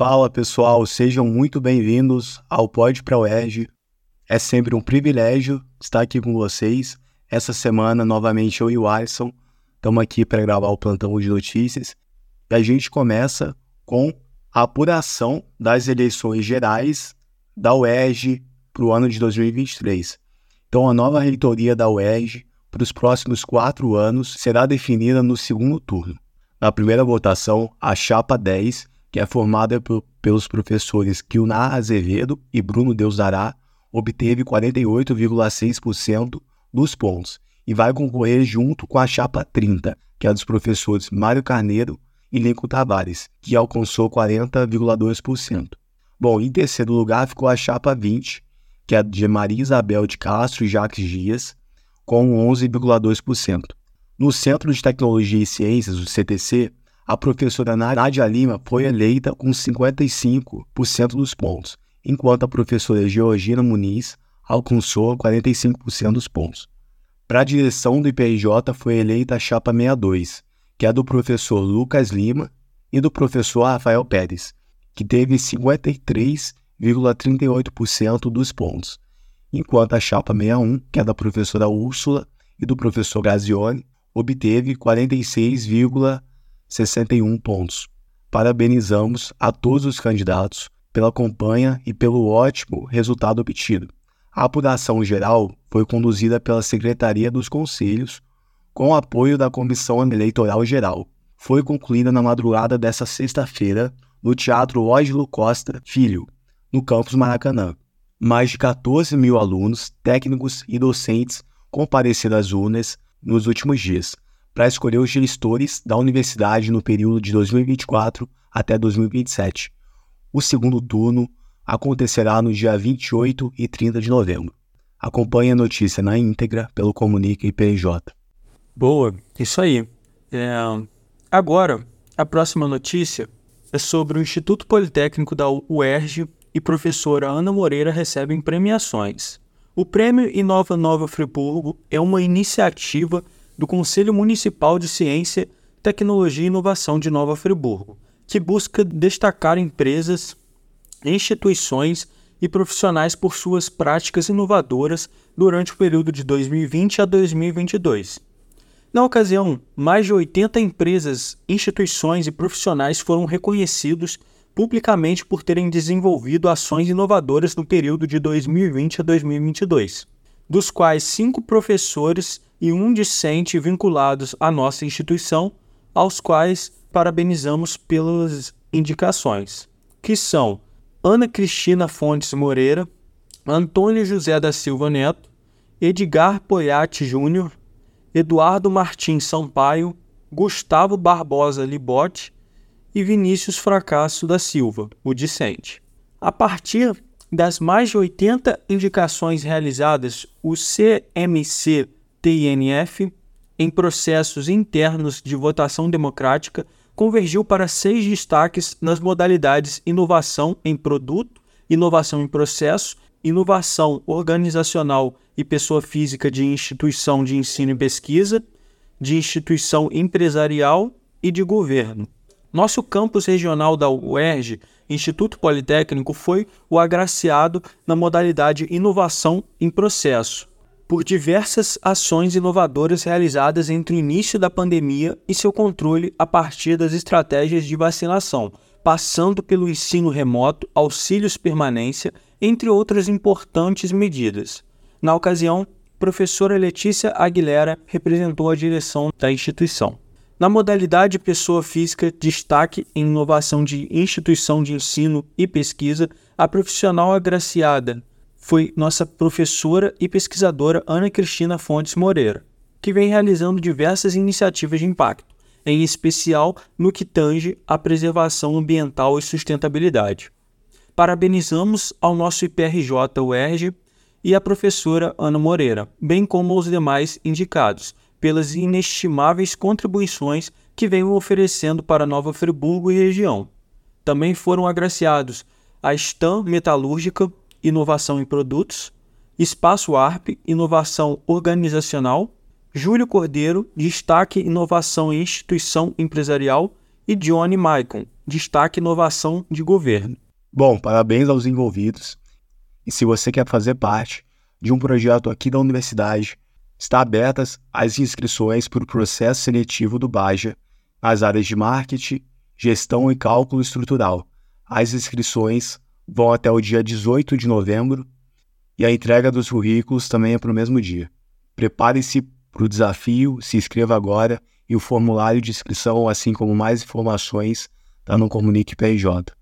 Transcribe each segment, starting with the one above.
Fala pessoal, sejam muito bem-vindos ao Pod Pra UERJ. É sempre um privilégio estar aqui com vocês. Essa semana, novamente, eu e o Alisson estamos aqui para gravar o plantão de notícias. E a gente começa com a apuração das eleições gerais da UERJ para o ano de 2023. Então, a nova reitoria da UERJ para os próximos quatro anos será definida no segundo turno. Na primeira votação, a chapa 10 que é formada por, pelos professores Kilnar Azevedo e Bruno Deusdará, obteve 48,6% dos pontos e vai concorrer junto com a chapa 30, que é dos professores Mário Carneiro e Lincoln Tavares, que alcançou 40,2%. Bom, em terceiro lugar ficou a chapa 20, que é de Maria Isabel de Castro e Jacques Dias, com 11,2%. No Centro de Tecnologia e Ciências, o CTC, a professora Nádia Lima foi eleita com 55% dos pontos, enquanto a professora Georgina Muniz alcançou 45% dos pontos. Para a direção do IPRJ foi eleita a chapa 62, que é do professor Lucas Lima e do professor Rafael Pérez, que teve 53,38% dos pontos, enquanto a chapa 61, que é da professora Úrsula e do professor Gazione, obteve 46,38%. 61 pontos. Parabenizamos a todos os candidatos pela campanha e pelo ótimo resultado obtido. A apuração geral foi conduzida pela Secretaria dos Conselhos, com apoio da Comissão Eleitoral Geral. Foi concluída na madrugada desta sexta-feira no Teatro Ângelo Costa Filho, no campus Maracanã. Mais de 14 mil alunos, técnicos e docentes compareceram às urnas nos últimos dias para escolher os gestores da universidade no período de 2024 até 2027. O segundo turno acontecerá no dia 28 e 30 de novembro. Acompanhe a notícia na íntegra pelo Comunica IPJ. Boa, isso aí. É... Agora, a próxima notícia é sobre o Instituto Politécnico da UERJ e professora Ana Moreira recebem premiações. O Prêmio Inova Nova Friburgo é uma iniciativa do Conselho Municipal de Ciência, Tecnologia e Inovação de Nova Friburgo, que busca destacar empresas, instituições e profissionais por suas práticas inovadoras durante o período de 2020 a 2022. Na ocasião, mais de 80 empresas, instituições e profissionais foram reconhecidos publicamente por terem desenvolvido ações inovadoras no período de 2020 a 2022, dos quais cinco professores e um discente vinculados à nossa instituição, aos quais parabenizamos pelas indicações, que são Ana Cristina Fontes Moreira, Antônio José da Silva Neto, Edgar Poiati Júnior, Eduardo Martins Sampaio, Gustavo Barbosa Libote e Vinícius Fracasso da Silva, o discente. A partir das mais de 80 indicações realizadas, o CMC TINF, em processos internos de votação democrática, convergiu para seis destaques nas modalidades inovação em produto, inovação em processo, inovação organizacional e pessoa física de instituição de ensino e pesquisa, de instituição empresarial e de governo. Nosso campus regional da UERJ, Instituto Politécnico, foi o agraciado na modalidade inovação em processo, por diversas ações inovadoras realizadas entre o início da pandemia e seu controle a partir das estratégias de vacinação, passando pelo ensino remoto, auxílios permanência, entre outras importantes medidas. Na ocasião, professora Letícia Aguilera representou a direção da instituição. Na modalidade pessoa física, destaque em inovação de instituição de ensino e pesquisa, a profissional agraciada foi nossa professora e pesquisadora Ana Cristina Fontes Moreira, que vem realizando diversas iniciativas de impacto, em especial no que tange à preservação ambiental e sustentabilidade. Parabenizamos ao nosso IPRJ UERJ e à professora Ana Moreira, bem como aos demais indicados, pelas inestimáveis contribuições que vêm oferecendo para Nova Friburgo e região. Também foram agraciados a Stam Metalúrgica, Inovação em Produtos, Espaço ARP, Inovação Organizacional, Júlio Cordeiro, Destaque Inovação em Instituição Empresarial e Johnny Maicon, destaque inovação de governo. Bom, parabéns aos envolvidos. E se você quer fazer parte de um projeto aqui da universidade, está abertas as inscrições para o processo seletivo do Baja nas áreas de marketing, gestão e cálculo estrutural. As inscrições vão até o dia 18 de novembro e a entrega dos currículos também é para o mesmo dia. Prepare-se para o desafio, se inscreva agora e o formulário de inscrição, assim como mais informações, está no Comunique PJ.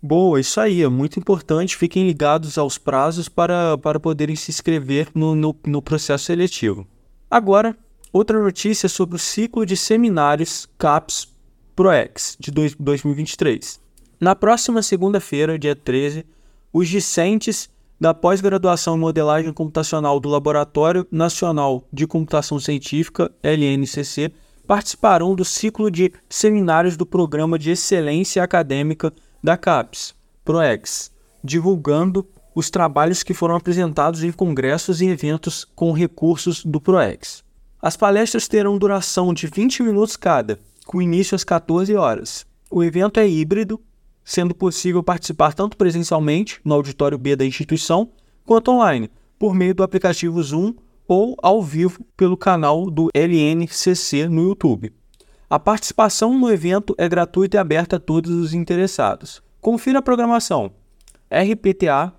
Boa, isso aí, é muito importante. Fiquem ligados aos prazos para, para poderem se inscrever no, no, no processo seletivo. Agora, outra notícia sobre o ciclo de seminários CAPS ProEx de 2023. Na próxima segunda-feira, dia 13, os discentes da pós-graduação em modelagem computacional do Laboratório Nacional de Computação Científica, LNCC, participarão do ciclo de seminários do Programa de Excelência Acadêmica da CAPES, PROEX, divulgando os trabalhos que foram apresentados em congressos e eventos com recursos do PROEX. As palestras terão duração de 20 minutos cada, com início às 14 horas. O evento é híbrido, sendo possível participar tanto presencialmente no auditório B da instituição, quanto online, por meio do aplicativo Zoom ou ao vivo pelo canal do LNCC no YouTube. A participação no evento é gratuita e aberta a todos os interessados. Confira a programação. RPTA,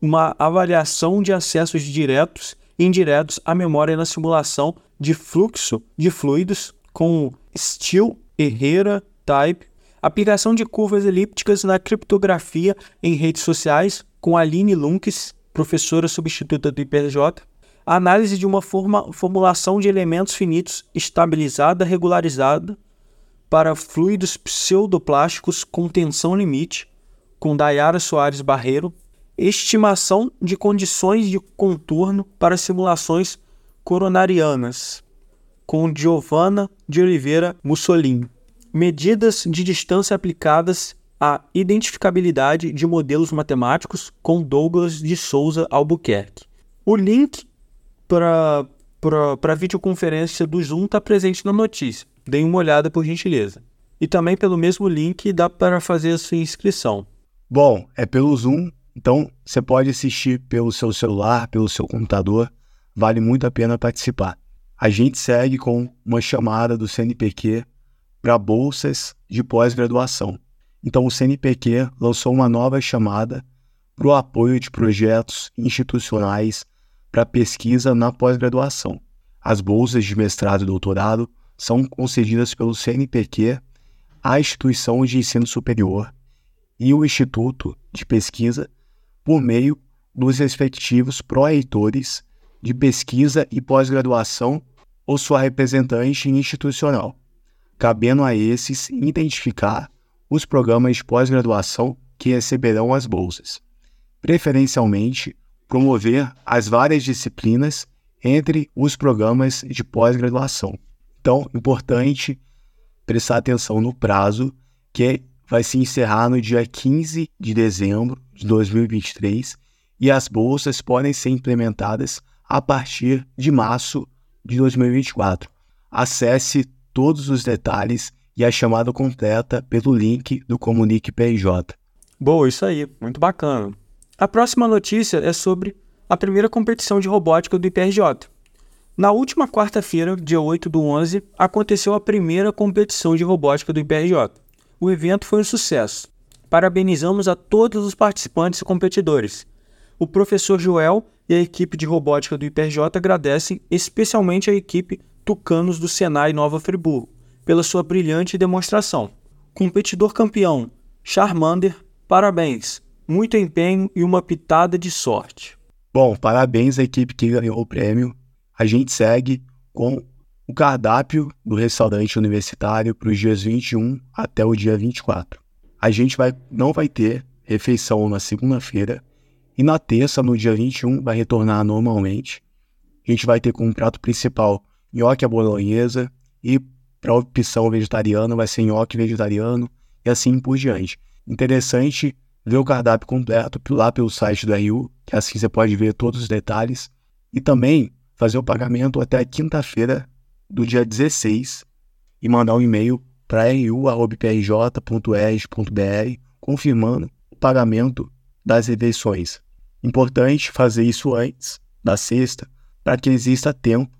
uma avaliação de acessos diretos e indiretos à memória na simulação de fluxo de fluidos com Steel Herrera Type, aplicação de curvas elípticas na criptografia em redes sociais com Aline Lunques, professora substituta do IPRJ, a análise de uma forma, formulação de elementos finitos estabilizada regularizada para fluidos pseudoplásticos com tensão limite, com Dayara Soares Barreiro, estimação de condições de contorno para simulações coronarianas, com Giovanna de Oliveira Mussolini, medidas de distância aplicadas à identificabilidade de modelos matemáticos, com Douglas de Souza Albuquerque. O link para a videoconferência do Zoom está presente na notícia. Deem uma olhada por gentileza. E também pelo mesmo link dá para fazer a sua inscrição. Bom, é pelo Zoom, então você pode assistir pelo seu celular, pelo seu computador. Vale muito a pena participar. A gente segue com uma chamada do CNPq para bolsas de pós-graduação. Então, o CNPq lançou uma nova chamada para o apoio de projetos institucionais para pesquisa na pós-graduação. As bolsas de mestrado e doutorado são concedidas pelo CNPq à instituição de ensino superior e o Instituto de Pesquisa por meio dos respectivos pró-reitores de pesquisa e pós-graduação ou sua representante institucional, cabendo a esses identificar os programas de pós-graduação que receberão as bolsas, preferencialmente promover as várias disciplinas entre os programas de pós-graduação. Então, importante prestar atenção no prazo, que vai se encerrar no dia 15 de dezembro de 2023 e as bolsas podem ser implementadas a partir de março de 2024. Acesse todos os detalhes e a chamada completa pelo link do Comunique PJ. Boa, isso aí, muito bacana. A próxima notícia é sobre a primeira competição de robótica do IPRJ. Na última quarta-feira, dia 8 do 11, aconteceu a primeira competição de robótica do IPRJ. O evento foi um sucesso. Parabenizamos a todos os participantes e competidores. O professor Joel e a equipe de robótica do IPRJ agradecem especialmente a equipe Tucanos do Senai Nova Friburgo pela sua brilhante demonstração. Competidor campeão, Charmander, parabéns! muito empenho e uma pitada de sorte. Bom, parabéns à equipe que ganhou o prêmio. A gente segue com o cardápio do restaurante universitário para os dias 21 até o dia 24. A gente vai, não vai ter refeição na segunda-feira e na terça, no dia 21, vai retornar normalmente. A gente vai ter como prato principal nhoque à bolonhesa e para opção vegetariana vai ser nhoque vegetariano e assim por diante. Interessante ver o cardápio completo lá pelo site do RU, que assim você pode ver todos os detalhes, e também fazer o pagamento até quinta-feira do dia 16 e mandar um e-mail para ru.prj.erg.br confirmando o pagamento das refeições. Importante fazer isso antes da sexta para que exista tempo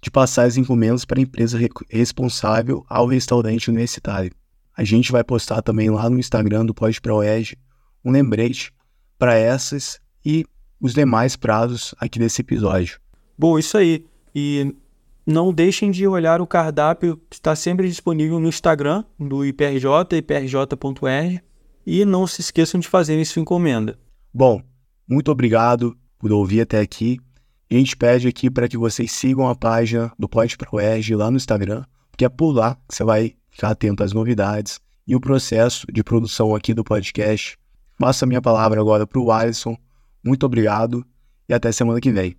de passar as encomendas para a empresa responsável ao restaurante universitário. A gente vai postar também lá no Instagram do Pode Proeg um lembrete para essas e os demais prazos aqui desse episódio. Bom, isso aí. E não deixem de olhar o cardápio que está sempre disponível no Instagram do IPRJ, iprj.r. E não se esqueçam de fazer sua encomenda. Bom, muito obrigado por ouvir até aqui. E a gente pede aqui para que vocês sigam a página do Pode Proerg lá no Instagram, porque é por lá que você vai ficar atento às novidades e o processo de produção aqui do podcast. Passo a minha palavra agora para o Alisson. Muito obrigado e até semana que vem.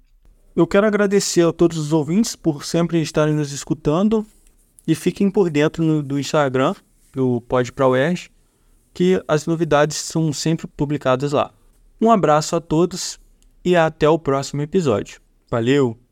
Eu quero agradecer a todos os ouvintes por sempre estarem nos escutando e fiquem por dentro no, do Instagram do Pode Pra UERJ, que as novidades são sempre publicadas lá. Um abraço a todos e até o próximo episódio. Valeu!